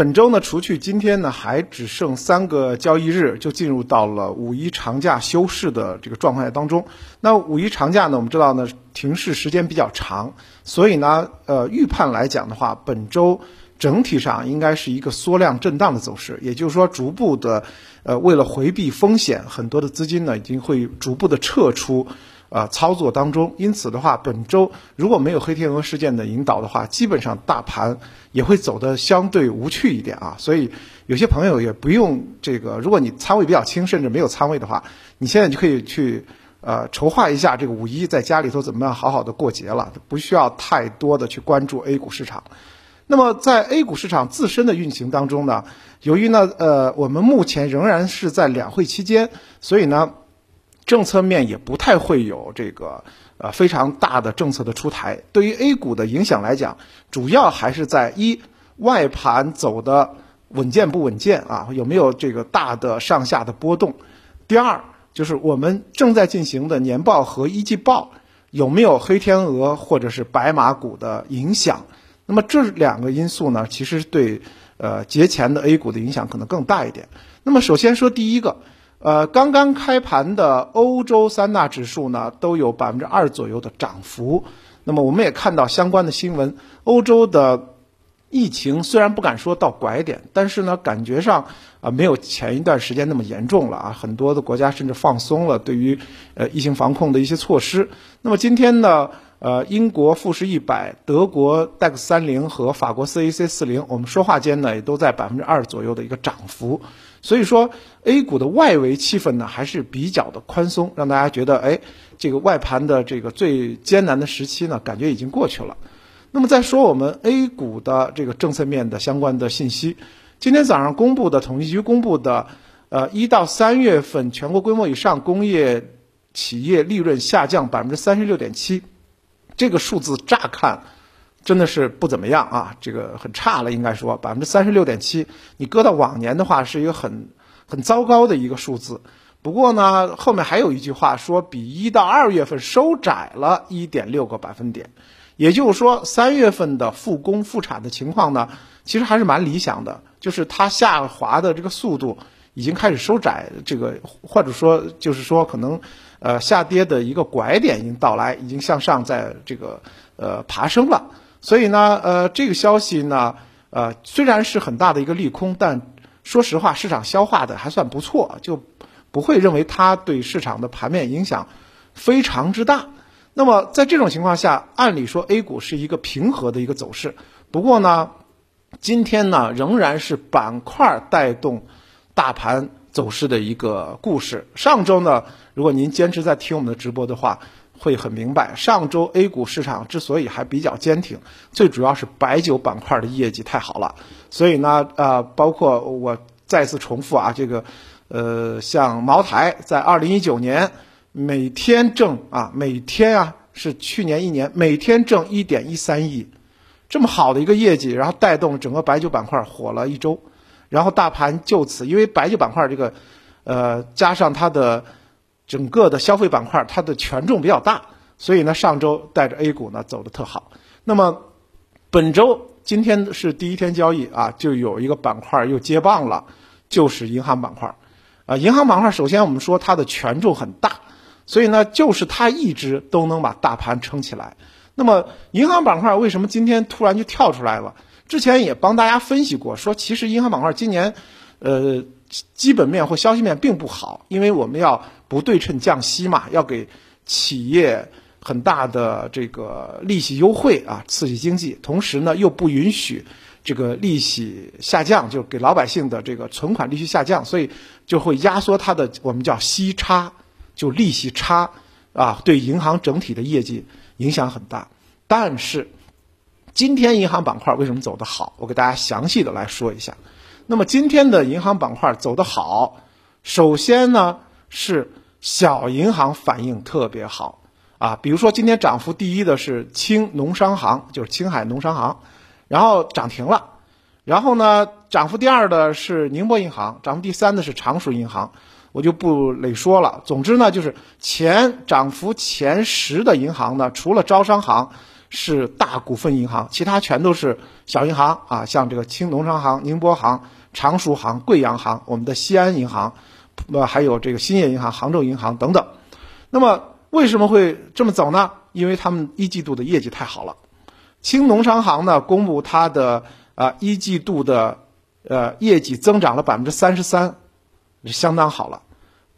本周呢，除去今天呢，还只剩三个交易日，就进入到了五一长假休市的这个状态当中。那五一长假呢，我们知道呢，停市时间比较长，所以呢，呃，预判来讲的话，本周整体上应该是一个缩量震荡的走势，也就是说，逐步的，呃，为了回避风险，很多的资金呢，已经会逐步的撤出。呃，操作当中，因此的话，本周如果没有黑天鹅事件的引导的话，基本上大盘也会走得相对无趣一点啊。所以有些朋友也不用这个，如果你仓位比较轻，甚至没有仓位的话，你现在就可以去呃筹划一下这个五一在家里头怎么样好好的过节了，不需要太多的去关注 A 股市场。那么在 A 股市场自身的运行当中呢，由于呢呃我们目前仍然是在两会期间，所以呢。政策面也不太会有这个呃非常大的政策的出台，对于 A 股的影响来讲，主要还是在一外盘走的稳健不稳健啊，有没有这个大的上下的波动？第二就是我们正在进行的年报和一季报有没有黑天鹅或者是白马股的影响？那么这两个因素呢，其实对呃节前的 A 股的影响可能更大一点。那么首先说第一个。呃，刚刚开盘的欧洲三大指数呢，都有百分之二左右的涨幅。那么我们也看到相关的新闻，欧洲的疫情虽然不敢说到拐点，但是呢，感觉上啊没有前一段时间那么严重了啊。很多的国家甚至放松了对于呃疫情防控的一些措施。那么今天呢，呃，英国富时一百、德国戴克三零和法国 CAC 四零，我们说话间呢也都在百分之二左右的一个涨幅。所以说，A 股的外围气氛呢还是比较的宽松，让大家觉得，哎，这个外盘的这个最艰难的时期呢，感觉已经过去了。那么再说我们 A 股的这个政策面的相关的信息，今天早上公布的统计局公布的，呃，一到三月份全国规模以上工业企业利润下降百分之三十六点七，这个数字乍看。真的是不怎么样啊，这个很差了，应该说百分之三十六点七，你搁到往年的话是一个很很糟糕的一个数字。不过呢，后面还有一句话说，比一到二月份收窄了一点六个百分点，也就是说三月份的复工复产的情况呢，其实还是蛮理想的，就是它下滑的这个速度已经开始收窄，这个或者说就是说可能呃下跌的一个拐点已经到来，已经向上在这个呃爬升了。所以呢，呃，这个消息呢，呃，虽然是很大的一个利空，但说实话，市场消化的还算不错，就不会认为它对市场的盘面影响非常之大。那么在这种情况下，按理说 A 股是一个平和的一个走势。不过呢，今天呢仍然是板块带动大盘走势的一个故事。上周呢，如果您坚持在听我们的直播的话。会很明白，上周 A 股市场之所以还比较坚挺，最主要是白酒板块的业绩太好了。所以呢，呃，包括我再次重复啊，这个，呃，像茅台在二零一九年每天挣啊，每天啊是去年一年每天挣一点一三亿，这么好的一个业绩，然后带动整个白酒板块火了一周，然后大盘就此因为白酒板块这个，呃，加上它的。整个的消费板块它的权重比较大，所以呢上周带着 A 股呢走的特好。那么本周今天是第一天交易啊，就有一个板块又接棒了，就是银行板块。啊，银行板块首先我们说它的权重很大，所以呢就是它一直都能把大盘撑起来。那么银行板块为什么今天突然就跳出来了？之前也帮大家分析过，说其实银行板块今年，呃。基本面或消息面并不好，因为我们要不对称降息嘛，要给企业很大的这个利息优惠啊，刺激经济。同时呢，又不允许这个利息下降，就给老百姓的这个存款利息下降，所以就会压缩它的我们叫息差，就利息差啊，对银行整体的业绩影响很大。但是今天银行板块为什么走得好？我给大家详细的来说一下。那么今天的银行板块走得好，首先呢是小银行反应特别好啊，比如说今天涨幅第一的是青农商行，就是青海农商行，然后涨停了，然后呢涨幅第二的是宁波银行，涨幅第三的是常熟银行，我就不累说了。总之呢，就是前涨幅前十的银行呢，除了招商行是大股份银行，其他全都是小银行啊，像这个青农商行、宁波行、常熟行、贵阳行，我们的西安银行，呃，还有这个兴业银行、杭州银行等等。那么为什么会这么走呢？因为他们一季度的业绩太好了。青农商行呢，公布它的啊一季度的呃业绩增长了百分之三十三，相当好了。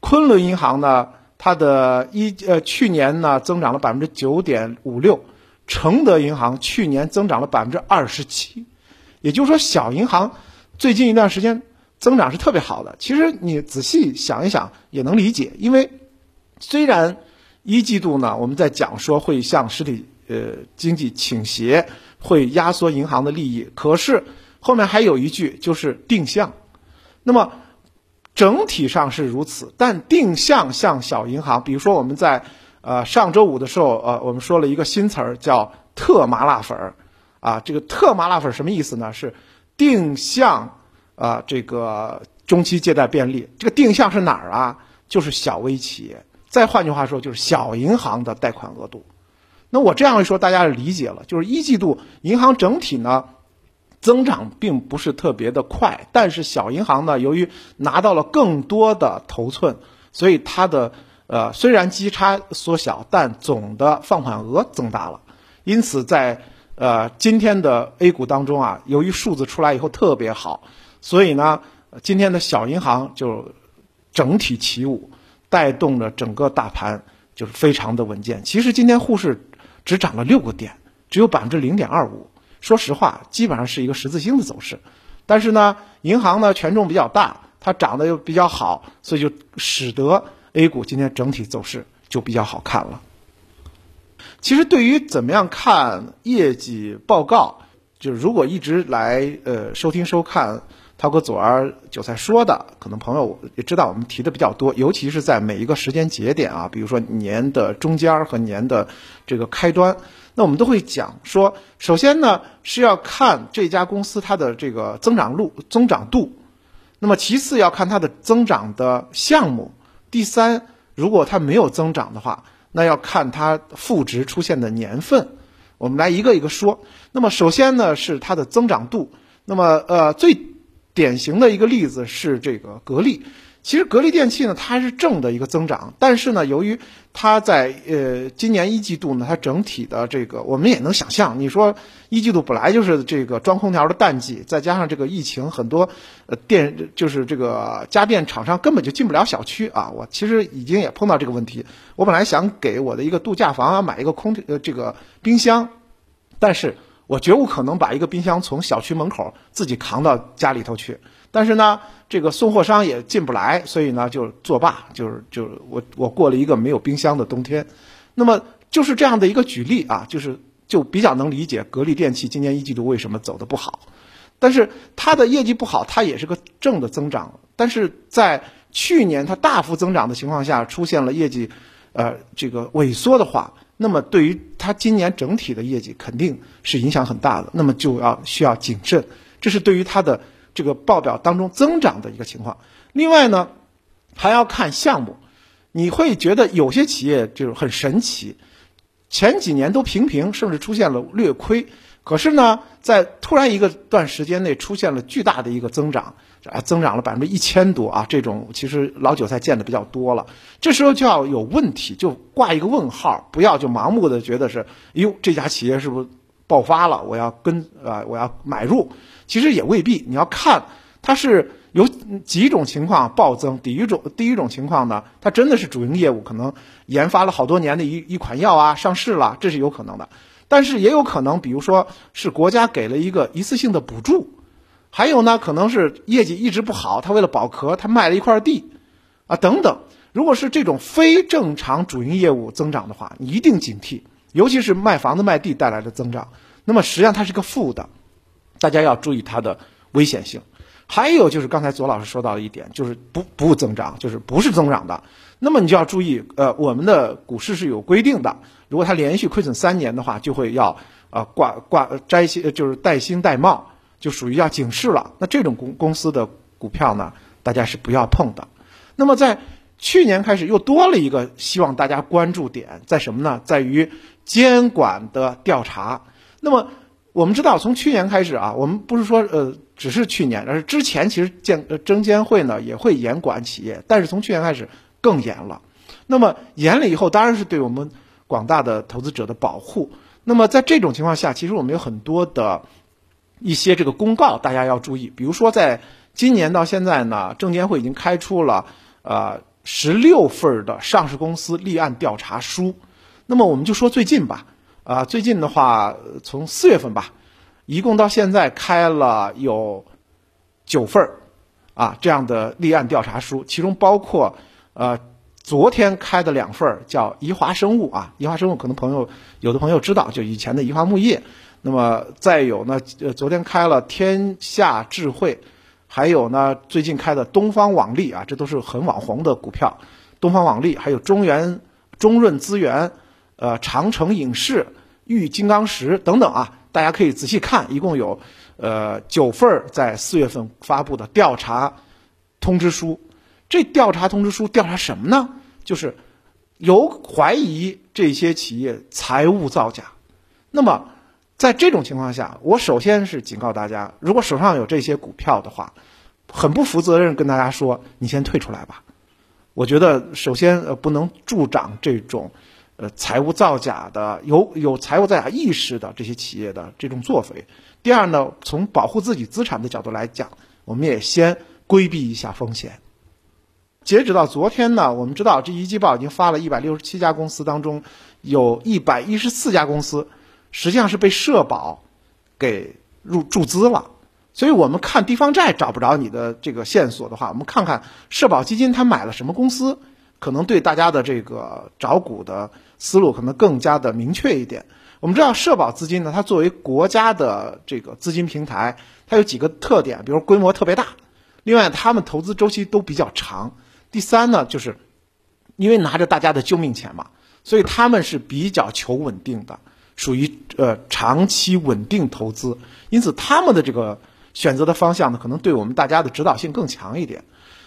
昆仑银行呢，它的一呃去年呢增长了百分之九点五六，承德银行去年增长了百分之二十七，也就是说小银行最近一段时间增长是特别好的。其实你仔细想一想也能理解，因为虽然一季度呢我们在讲说会向实体。呃，经济倾斜会压缩银行的利益，可是后面还有一句就是定向。那么整体上是如此，但定向向小银行，比如说我们在呃上周五的时候，呃，我们说了一个新词儿叫特麻辣粉儿啊，这个特麻辣粉儿什么意思呢？是定向啊，这个中期借贷便利。这个定向是哪儿啊？就是小微企业。再换句话说，就是小银行的贷款额度。那我这样一说，大家理解了。就是一季度银行整体呢，增长并不是特别的快，但是小银行呢，由于拿到了更多的头寸，所以它的呃虽然基差缩小，但总的放款额增大了。因此，在呃今天的 A 股当中啊，由于数字出来以后特别好，所以呢，今天的小银行就整体起舞，带动了整个大盘就是非常的稳健。其实今天沪市。只涨了六个点，只有百分之零点二五。说实话，基本上是一个十字星的走势。但是呢，银行呢权重比较大，它涨得又比较好，所以就使得 A 股今天整体走势就比较好看了。其实对于怎么样看业绩报告，就是如果一直来呃收听收看。涛哥左儿韭菜说的，可能朋友也知道，我们提的比较多，尤其是在每一个时间节点啊，比如说年的中间和年的这个开端，那我们都会讲说，首先呢是要看这家公司它的这个增长路增长度，那么其次要看它的增长的项目，第三，如果它没有增长的话，那要看它负值出现的年份，我们来一个一个说。那么首先呢是它的增长度，那么呃最。典型的一个例子是这个格力，其实格力电器呢，它是正的一个增长，但是呢，由于它在呃今年一季度呢，它整体的这个我们也能想象，你说一季度本来就是这个装空调的淡季，再加上这个疫情，很多呃电就是这个家电厂商根本就进不了小区啊。我其实已经也碰到这个问题，我本来想给我的一个度假房啊买一个空呃这个冰箱，但是。我绝无可能把一个冰箱从小区门口自己扛到家里头去，但是呢，这个送货商也进不来，所以呢就作罢，就是就是我我过了一个没有冰箱的冬天。那么就是这样的一个举例啊，就是就比较能理解格力电器今年一季度为什么走的不好。但是它的业绩不好，它也是个正的增长，但是在去年它大幅增长的情况下，出现了业绩呃这个萎缩的话。那么对于它今年整体的业绩肯定是影响很大的，那么就要需要谨慎，这是对于它的这个报表当中增长的一个情况。另外呢，还要看项目，你会觉得有些企业就是很神奇，前几年都平平，甚至出现了略亏。可是呢，在突然一个段时间内出现了巨大的一个增长，啊，增长了百分之一千多啊！这种其实老韭菜见的比较多了。这时候就要有问题，就挂一个问号，不要就盲目的觉得是，哟，这家企业是不是爆发了？我要跟啊，我要买入。其实也未必，你要看它是有几种情况暴增。第一种，第一种情况呢，它真的是主营业务，可能研发了好多年的一一款药啊上市了，这是有可能的。但是也有可能，比如说是国家给了一个一次性的补助，还有呢，可能是业绩一直不好，他为了保壳，他卖了一块地，啊等等。如果是这种非正常主营业务增长的话，你一定警惕，尤其是卖房子卖地带来的增长，那么实际上它是个负的，大家要注意它的危险性。还有就是刚才左老师说到的一点，就是不不增长，就是不是增长的。那么你就要注意，呃，我们的股市是有规定的，如果它连续亏损三年的话，就会要啊挂挂摘星，就是带星带帽，就属于要警示了。那这种公公司的股票呢，大家是不要碰的。那么在去年开始又多了一个希望大家关注点，在什么呢？在于监管的调查。那么我们知道，从去年开始啊，我们不是说呃只是去年，而是之前其实监呃证监会呢也会严管企业，但是从去年开始更严了。那么严了以后，当然是对我们广大的投资者的保护。那么在这种情况下，其实我们有很多的一些这个公告，大家要注意。比如说，在今年到现在呢，证监会已经开出了呃十六份的上市公司立案调查书。那么我们就说最近吧，啊，最近的话，从四月份吧，一共到现在开了有九份儿啊这样的立案调查书，其中包括呃。昨天开的两份儿叫宜华生物啊，宜华生物可能朋友有的朋友知道，就以前的宜华木业。那么再有呢，呃，昨天开了天下智慧，还有呢，最近开的东方网力啊，这都是很网红的股票。东方网力还有中原中润资源，呃，长城影视、玉金刚石等等啊，大家可以仔细看，一共有呃九份儿在四月份发布的调查通知书。这调查通知书调查什么呢？就是有怀疑这些企业财务造假。那么在这种情况下，我首先是警告大家，如果手上有这些股票的话，很不负责任跟大家说，你先退出来吧。我觉得首先呃不能助长这种财务造假的有有财务造假意识的这些企业的这种作为。第二呢，从保护自己资产的角度来讲，我们也先规避一下风险。截止到昨天呢，我们知道这一季报已经发了一百六十七家公司当中，有一百一十四家公司实际上是被社保给入注资了。所以我们看地方债找不着你的这个线索的话，我们看看社保基金它买了什么公司，可能对大家的这个找股的思路可能更加的明确一点。我们知道社保资金呢，它作为国家的这个资金平台，它有几个特点，比如规模特别大，另外他们投资周期都比较长。第三呢，就是因为拿着大家的救命钱嘛，所以他们是比较求稳定的，属于呃长期稳定投资，因此他们的这个选择的方向呢，可能对我们大家的指导性更强一点。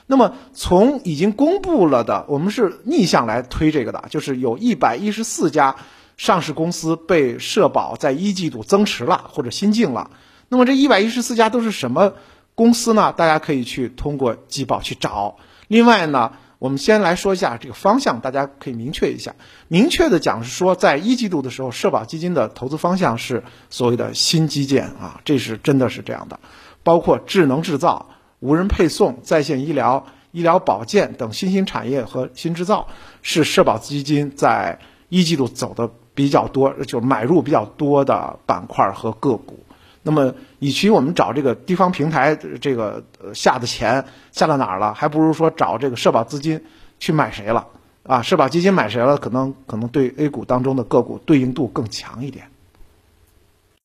那么从已经公布了的，我们是逆向来推这个的，就是有一百一十四家上市公司被社保在一季度增持了或者新进了。那么这一百一十四家都是什么公司呢？大家可以去通过季报去找。另外呢，我们先来说一下这个方向，大家可以明确一下。明确的讲是说，在一季度的时候，社保基金的投资方向是所谓的新基建啊，这是真的是这样的。包括智能制造、无人配送、在线医疗、医疗保健等新兴产业和新制造，是社保基金在一季度走的比较多，就买入比较多的板块和个股。那么，与其我们找这个地方平台这个下的钱下到哪儿了，还不如说找这个社保资金去买谁了啊？社保基金买谁了，可能可能对 A 股当中的个股对应度更强一点。